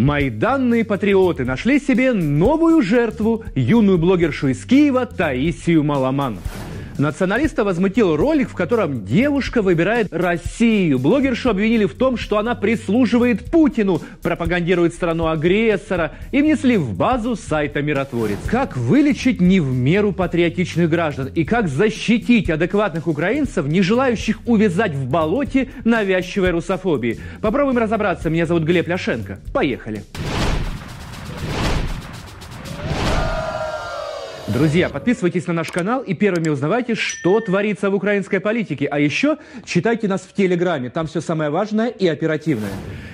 Майданные патриоты нашли себе новую жертву, юную блогершу из Киева Таисию Маламан. Националиста возмутил ролик, в котором девушка выбирает Россию. Блогершу обвинили в том, что она прислуживает Путину, пропагандирует страну агрессора и внесли в базу сайта «Миротворец». Как вылечить не в меру патриотичных граждан и как защитить адекватных украинцев, не желающих увязать в болоте навязчивой русофобии? Попробуем разобраться. Меня зовут Глеб Ляшенко. Поехали. Друзья, подписывайтесь на наш канал и первыми узнавайте, что творится в украинской политике. А еще читайте нас в Телеграме, там все самое важное и оперативное.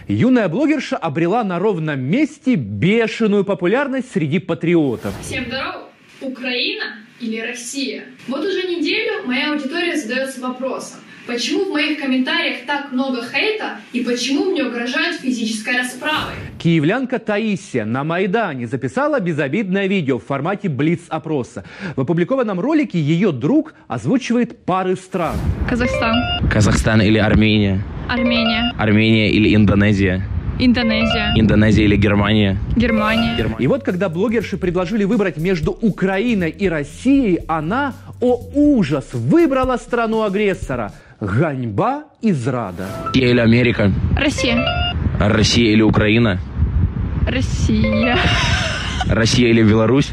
Юная блогерша обрела на ровном месте бешеную популярность среди патриотов. Всем здорово! Украина или Россия? Вот уже неделю моя аудитория задается вопросом, Почему в моих комментариях так много хейта и почему мне угрожают физической расправой? Киевлянка Таисия на Майдане записала безобидное видео в формате блиц-опроса. В опубликованном ролике ее друг озвучивает пары стран. Казахстан. Казахстан или Армения? Армения. Армения или Индонезия? Индонезия. Индонезия или Германия? Германия. И вот когда блогерши предложили выбрать между Украиной и Россией, она, о ужас, выбрала страну агрессора – Ганьба и зрада. Россия или Америка? Россия. Россия или Украина? Россия. Россия или Беларусь?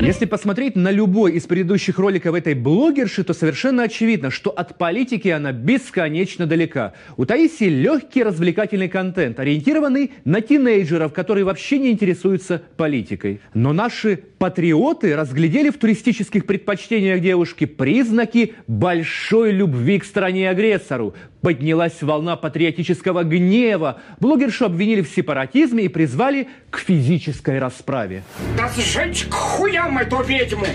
Если посмотреть на любой из предыдущих роликов этой блогерши, то совершенно очевидно, что от политики она бесконечно далека. У Таисии легкий развлекательный контент, ориентированный на тинейджеров, которые вообще не интересуются политикой. Но наши патриоты разглядели в туристических предпочтениях девушки признаки большой любви к стране-агрессору. Поднялась волна патриотического гнева. Блогершу обвинили в сепаратизме и призвали к физической расправе. Да сжечь к хуям эту ведьму!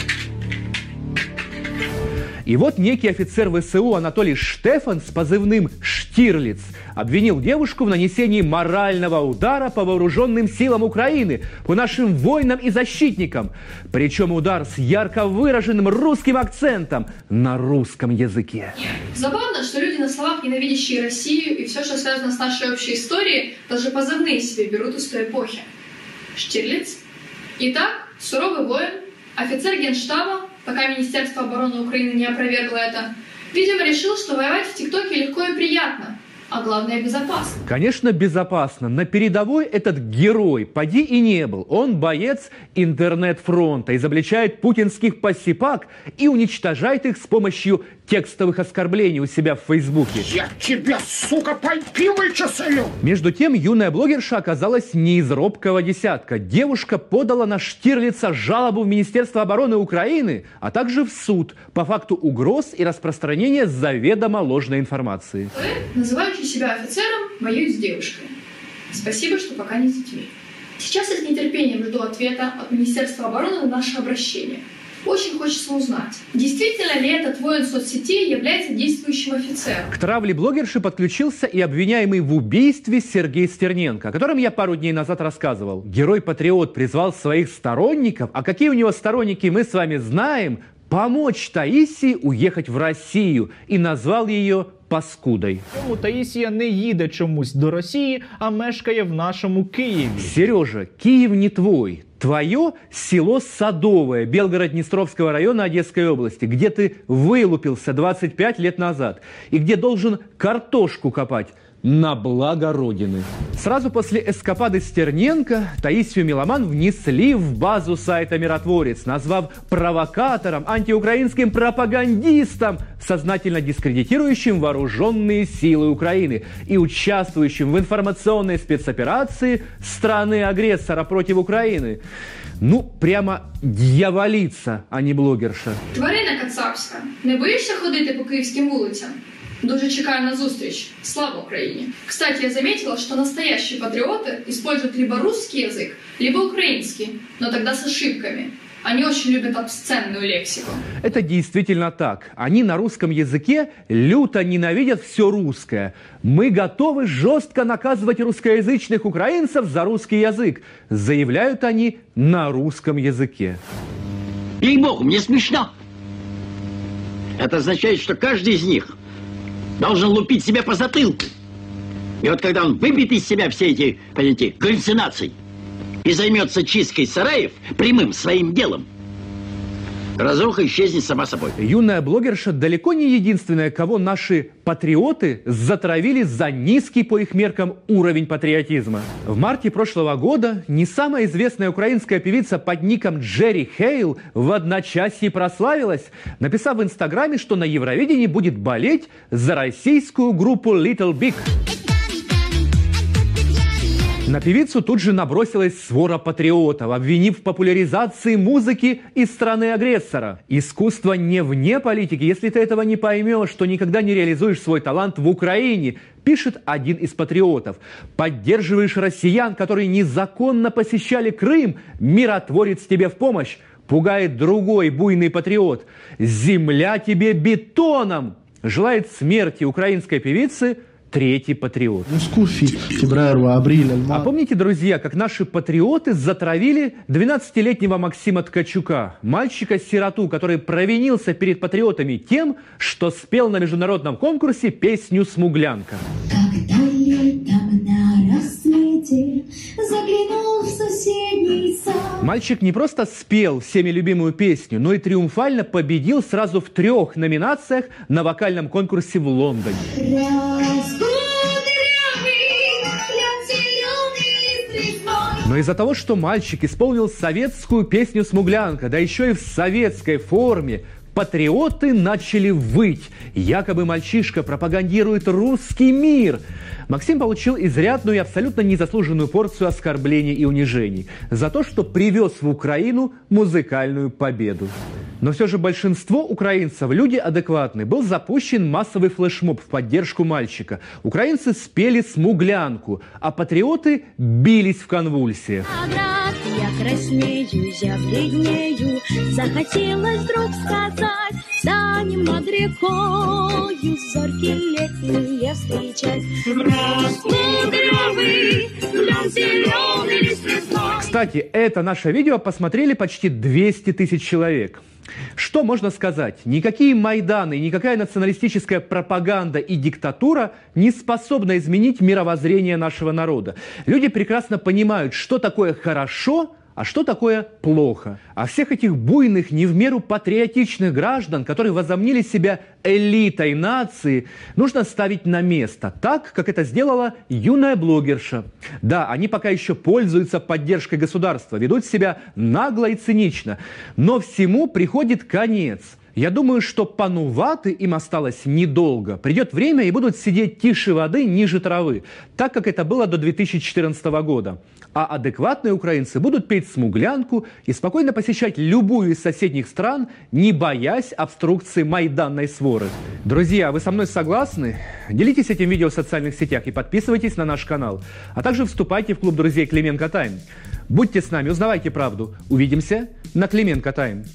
И вот некий офицер ВСУ Анатолий Штефан с позывным «Штирлиц» обвинил девушку в нанесении морального удара по вооруженным силам Украины, по нашим воинам и защитникам. Причем удар с ярко выраженным русским акцентом на русском языке. Забавно, что люди на словах, ненавидящие Россию и все, что связано с нашей общей историей, даже позывные себе берут из той эпохи. Штирлиц. Итак, суровый воин, офицер генштаба, пока Министерство обороны Украины не опровергло это, видимо, решил, что воевать в ТикТоке легко и приятно, а главное безопасно. Конечно, безопасно. На передовой этот герой, поди и не был. Он боец интернет-фронта, изобличает путинских посипак и уничтожает их с помощью текстовых оскорблений у себя в Фейсбуке. Я тебя, сука, пойти вычислю! Между тем, юная блогерша оказалась не из робкого десятка. Девушка подала на Штирлица жалобу в Министерство обороны Украины, а также в суд по факту угроз и распространения заведомо ложной информации. Вы, называющий себя офицером, воюет с девушкой. Спасибо, что пока не с детьми. Сейчас я с нетерпением жду ответа от Министерства обороны на наше обращение – очень хочется узнать, действительно ли этот воин соцсетей является действующим офицером. К травле блогерши подключился и обвиняемый в убийстве Сергей Стерненко, о котором я пару дней назад рассказывал. Герой-патриот призвал своих сторонников, а какие у него сторонники мы с вами знаем, помочь Таисии уехать в Россию и назвал ее паскудой. Чому Таїсія не їде чомусь до Росії, а мешкає в нашому Києві? Сережа, Киев не твой. Твое село Садовое Белгород-Днестровского района Одесской области, где ты вылупился 25 лет назад и где должен картошку копать на благо Родины. Сразу после эскапады Стерненко Таисию Миломан внесли в базу сайта «Миротворец», назвав провокатором, антиукраинским пропагандистом, сознательно дискредитирующим вооруженные силы Украины и участвующим в информационной спецоперации страны-агрессора против Украины. Ну, прямо дьяволица, а не блогерша. Тварина Кацапська, не боїшся ходити по київським вулицям? Дуже чекаю на зустріч. Слава Украине! Кстати, я заметила, что настоящие патриоты используют либо русский язык, либо украинский, но тогда с ошибками. Они очень любят обсценную лексику. Это действительно так. Они на русском языке люто ненавидят все русское. Мы готовы жестко наказывать русскоязычных украинцев за русский язык, заявляют они на русском языке. Ей-богу, мне смешно. Это означает, что каждый из них должен лупить себя по затылку. И вот когда он выбьет из себя все эти, понимаете, галлюцинации и займется чисткой сараев прямым своим делом, разруха исчезнет сама собой. Юная блогерша далеко не единственная, кого наши патриоты затравили за низкий по их меркам уровень патриотизма. В марте прошлого года не самая известная украинская певица под ником Джерри Хейл в одночасье прославилась, написав в Инстаграме, что на Евровидении будет болеть за российскую группу Little Big. На певицу тут же набросилась свора патриотов, обвинив в популяризации музыки из страны-агрессора. Искусство не вне политики, если ты этого не поймешь, что никогда не реализуешь свой талант в Украине, пишет один из патриотов. Поддерживаешь россиян, которые незаконно посещали Крым, миротворец тебе в помощь. Пугает другой буйный патриот. Земля тебе бетоном! Желает смерти украинской певицы – третий патриот. А помните, друзья, как наши патриоты затравили 12-летнего Максима Ткачука, мальчика-сироту, который провинился перед патриотами тем, что спел на международном конкурсе песню «Смуглянка». Мальчик не просто спел всеми любимую песню, но и триумфально победил сразу в трех номинациях на вокальном конкурсе в Лондоне. Но из-за того, что мальчик исполнил советскую песню «Смуглянка», да еще и в советской форме, патриоты начали выть. Якобы мальчишка пропагандирует русский мир. Максим получил изрядную и абсолютно незаслуженную порцию оскорблений и унижений за то, что привез в Украину музыкальную победу. Но все же большинство украинцев, люди адекватные, был запущен массовый флешмоб в поддержку мальчика. Украинцы спели «Смуглянку», а патриоты бились в конвульсиях. Краснею, я бледнею, захотелось вдруг сказать, станем над рекою зорки летние встречать. Распугрёвый, лен зеленый лист весной. Кстати, это наше видео посмотрели почти 200 тысяч человек. Что можно сказать? Никакие Майданы, никакая националистическая пропаганда и диктатура не способна изменить мировоззрение нашего народа. Люди прекрасно понимают, что такое хорошо, а что такое плохо? А всех этих буйных, не в меру патриотичных граждан, которые возомнили себя элитой нации, нужно ставить на место, так, как это сделала юная блогерша. Да, они пока еще пользуются поддержкой государства, ведут себя нагло и цинично, но всему приходит конец. Я думаю, что панувати им осталось недолго. Придет время и будут сидеть тише воды, ниже травы, так как это было до 2014 года. А адекватные украинцы будут петь смуглянку и спокойно посещать любую из соседних стран, не боясь обструкции майданной своры. Друзья, вы со мной согласны? Делитесь этим видео в социальных сетях и подписывайтесь на наш канал. А также вступайте в клуб друзей Клименко Тайм. Будьте с нами, узнавайте правду. Увидимся на Клименко Тайм.